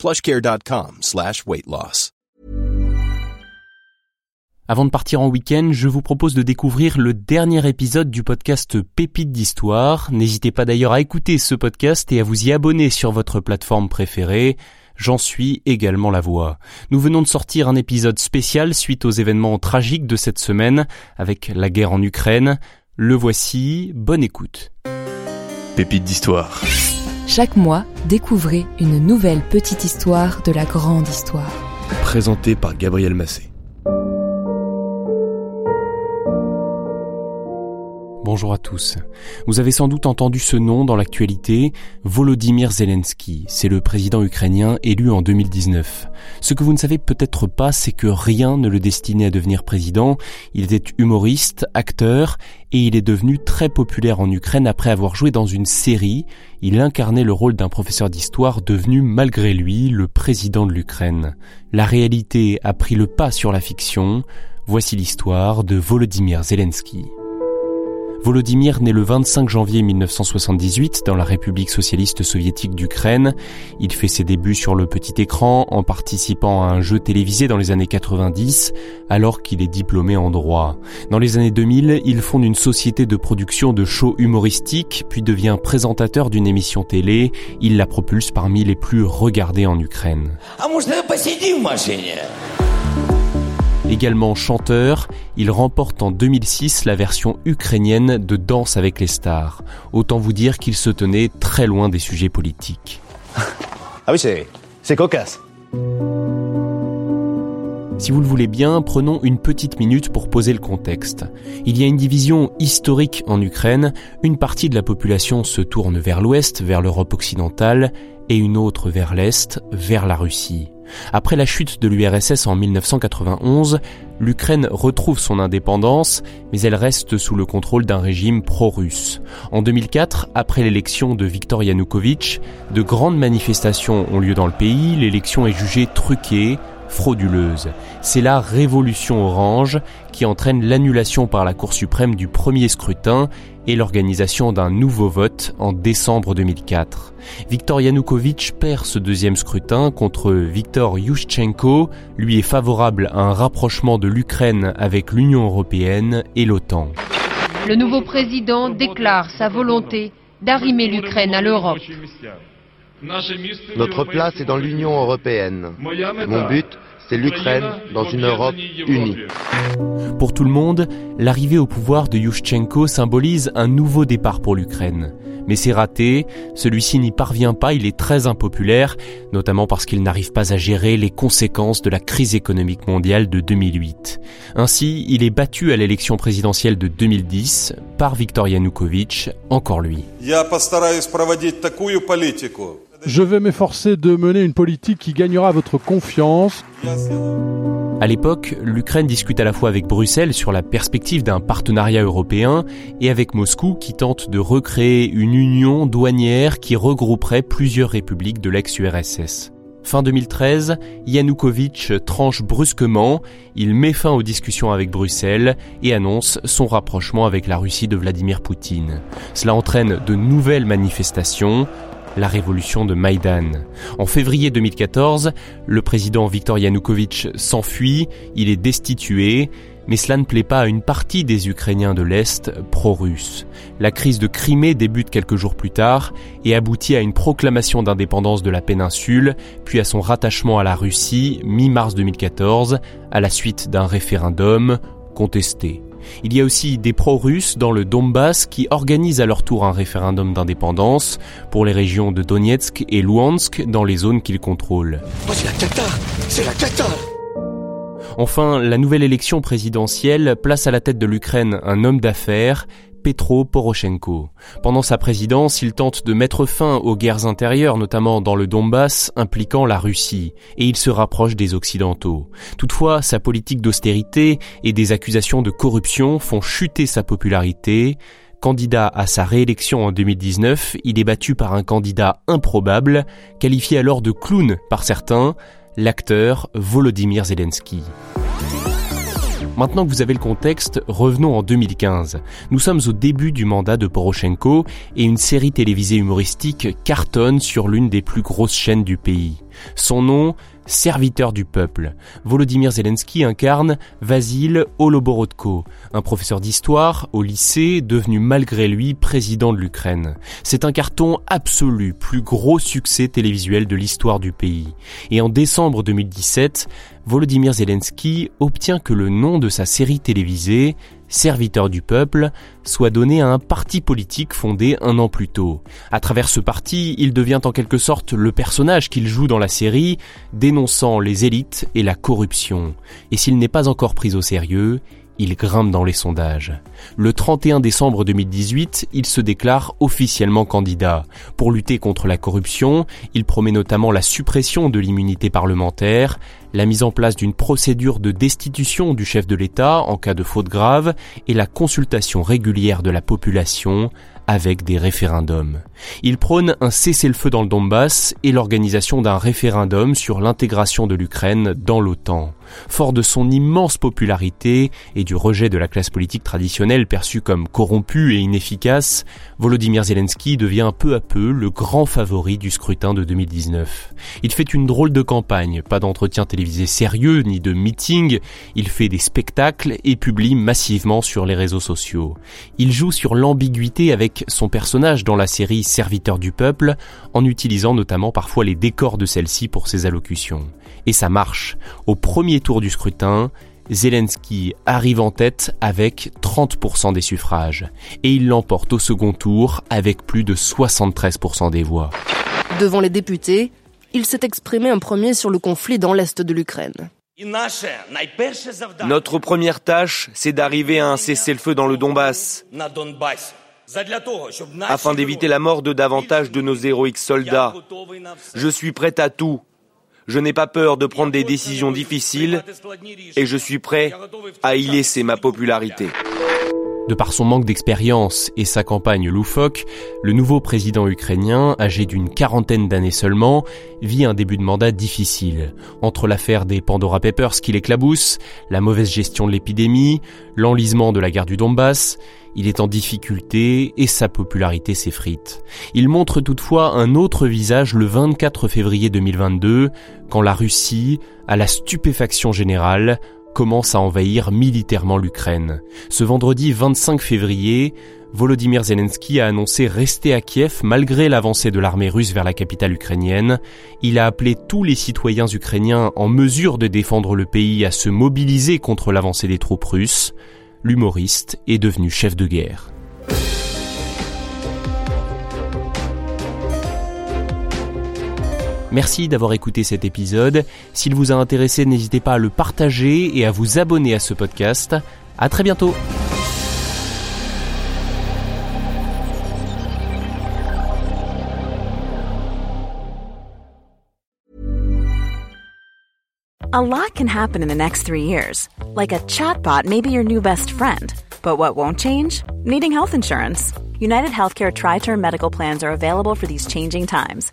plushcare.com slash weight loss. Avant de partir en week-end, je vous propose de découvrir le dernier épisode du podcast Pépites d'Histoire. N'hésitez pas d'ailleurs à écouter ce podcast et à vous y abonner sur votre plateforme préférée. J'en suis également la voix. Nous venons de sortir un épisode spécial suite aux événements tragiques de cette semaine avec la guerre en Ukraine. Le voici, bonne écoute. Pépites d'histoire. Chaque mois, découvrez une nouvelle petite histoire de la grande histoire. Présenté par Gabriel Massé. Bonjour à tous. Vous avez sans doute entendu ce nom dans l'actualité, Volodymyr Zelensky. C'est le président ukrainien élu en 2019. Ce que vous ne savez peut-être pas, c'est que rien ne le destinait à devenir président. Il était humoriste, acteur, et il est devenu très populaire en Ukraine après avoir joué dans une série. Il incarnait le rôle d'un professeur d'histoire devenu malgré lui le président de l'Ukraine. La réalité a pris le pas sur la fiction. Voici l'histoire de Volodymyr Zelensky. Volodymyr naît le 25 janvier 1978 dans la République socialiste soviétique d'Ukraine. Il fait ses débuts sur le petit écran en participant à un jeu télévisé dans les années 90 alors qu'il est diplômé en droit. Dans les années 2000, il fonde une société de production de shows humoristiques puis devient présentateur d'une émission télé. Il la propulse parmi les plus regardées en Ukraine. Également chanteur, il remporte en 2006 la version ukrainienne de Danse avec les stars. Autant vous dire qu'il se tenait très loin des sujets politiques. Ah oui, c'est, c'est cocasse. Si vous le voulez bien, prenons une petite minute pour poser le contexte. Il y a une division historique en Ukraine, une partie de la population se tourne vers l'ouest, vers l'Europe occidentale, et une autre vers l'est, vers la Russie. Après la chute de l'URSS en 1991, l'Ukraine retrouve son indépendance, mais elle reste sous le contrôle d'un régime pro-russe. En 2004, après l'élection de Viktor Yanukovych, de grandes manifestations ont lieu dans le pays, l'élection est jugée truquée, frauduleuse. C'est la révolution orange qui entraîne l'annulation par la Cour suprême du premier scrutin et l'organisation d'un nouveau vote en décembre 2004. Viktor Yanukovych perd ce deuxième scrutin contre Viktor Yushchenko, lui est favorable à un rapprochement de l'Ukraine avec l'Union européenne et l'OTAN. Le nouveau président déclare sa volonté d'arrimer l'Ukraine à l'Europe. Notre place est dans l'Union européenne. Mon but, c'est l'Ukraine dans une Europe unie. Pour tout le monde, l'arrivée au pouvoir de Yushchenko symbolise un nouveau départ pour l'Ukraine. Mais c'est raté, celui-ci n'y parvient pas, il est très impopulaire, notamment parce qu'il n'arrive pas à gérer les conséquences de la crise économique mondiale de 2008. Ainsi, il est battu à l'élection présidentielle de 2010 par Viktor Yanukovych, encore lui. Je vais m'efforcer de mener une politique qui gagnera votre confiance. À l'époque, l'Ukraine discute à la fois avec Bruxelles sur la perspective d'un partenariat européen et avec Moscou qui tente de recréer une union douanière qui regrouperait plusieurs républiques de l'ex-URSS. Fin 2013, Yanukovych tranche brusquement, il met fin aux discussions avec Bruxelles et annonce son rapprochement avec la Russie de Vladimir Poutine. Cela entraîne de nouvelles manifestations, la révolution de Maïdan. En février 2014, le président Viktor Yanukovych s'enfuit, il est destitué, mais cela ne plaît pas à une partie des Ukrainiens de l'Est pro-russes. La crise de Crimée débute quelques jours plus tard et aboutit à une proclamation d'indépendance de la péninsule, puis à son rattachement à la Russie mi-mars 2014, à la suite d'un référendum contesté. Il y a aussi des pro-russes dans le Donbass qui organisent à leur tour un référendum d'indépendance pour les régions de Donetsk et Luhansk dans les zones qu'ils contrôlent. Oh, c'est la cata C'est la cata Enfin, la nouvelle élection présidentielle place à la tête de l'Ukraine un homme d'affaires, Petro Poroshenko. Pendant sa présidence, il tente de mettre fin aux guerres intérieures, notamment dans le Donbass, impliquant la Russie, et il se rapproche des Occidentaux. Toutefois, sa politique d'austérité et des accusations de corruption font chuter sa popularité. Candidat à sa réélection en 2019, il est battu par un candidat improbable, qualifié alors de clown par certains, l'acteur Volodymyr Zelensky. Maintenant que vous avez le contexte, revenons en 2015. Nous sommes au début du mandat de Poroshenko et une série télévisée humoristique cartonne sur l'une des plus grosses chaînes du pays. Son nom, serviteur du peuple. Volodymyr Zelensky incarne Vasil Holoborodko, un professeur d'histoire au lycée devenu malgré lui président de l'Ukraine. C'est un carton absolu, plus gros succès télévisuel de l'histoire du pays. Et en décembre 2017, Volodymyr Zelensky obtient que le nom de sa série télévisée, serviteur du peuple, soit donné à un parti politique fondé un an plus tôt. À travers ce parti, il devient en quelque sorte le personnage qu'il joue dans la série, dénonçant les élites et la corruption. Et s'il n'est pas encore pris au sérieux, il grimpe dans les sondages. Le 31 décembre 2018, il se déclare officiellement candidat. Pour lutter contre la corruption, il promet notamment la suppression de l'immunité parlementaire, la mise en place d'une procédure de destitution du chef de l'État en cas de faute grave et la consultation régulière de la population avec des référendums. Il prône un cessez-le-feu dans le Donbass et l'organisation d'un référendum sur l'intégration de l'Ukraine dans l'OTAN. Fort de son immense popularité et du rejet de la classe politique traditionnelle perçue comme corrompue et inefficace, Volodymyr Zelensky devient peu à peu le grand favori du scrutin de 2019. Il fait une drôle de campagne, pas d'entretien télévisé sérieux ni de meeting, il fait des spectacles et publie massivement sur les réseaux sociaux. Il joue sur l'ambiguïté avec son personnage dans la série Serviteur du peuple, en utilisant notamment parfois les décors de celle-ci pour ses allocutions. Et ça marche. Au premier tour du scrutin, Zelensky arrive en tête avec 30% des suffrages et il l'emporte au second tour avec plus de 73% des voix. Devant les députés, il s'est exprimé en premier sur le conflit dans l'est de l'Ukraine. Notre première tâche, c'est d'arriver à un cessez-le-feu dans le Donbass, afin d'éviter la mort de davantage de nos héroïques soldats. Je suis prêt à tout je n'ai pas peur de prendre des décisions difficiles et je suis prêt à y laisser ma popularité. De par son manque d'expérience et sa campagne loufoque, le nouveau président ukrainien, âgé d'une quarantaine d'années seulement, vit un début de mandat difficile. Entre l'affaire des Pandora Papers qui l'éclabousse, la mauvaise gestion de l'épidémie, l'enlisement de la guerre du Donbass, il est en difficulté et sa popularité s'effrite. Il montre toutefois un autre visage le 24 février 2022, quand la Russie, à la stupéfaction générale, commence à envahir militairement l'Ukraine. Ce vendredi 25 février, Volodymyr Zelensky a annoncé rester à Kiev malgré l'avancée de l'armée russe vers la capitale ukrainienne. Il a appelé tous les citoyens ukrainiens en mesure de défendre le pays à se mobiliser contre l'avancée des troupes russes. L'humoriste est devenu chef de guerre. Merci d'avoir écouté cet épisode. S'il vous a intéressé, n'hésitez pas à le partager et à vous abonner à ce podcast. À très bientôt. A lot can happen in the next three years. Like a chatbot may be your new best friend. But what won't change? Needing health insurance. United Healthcare Tri Term Medical Plans are available for these changing times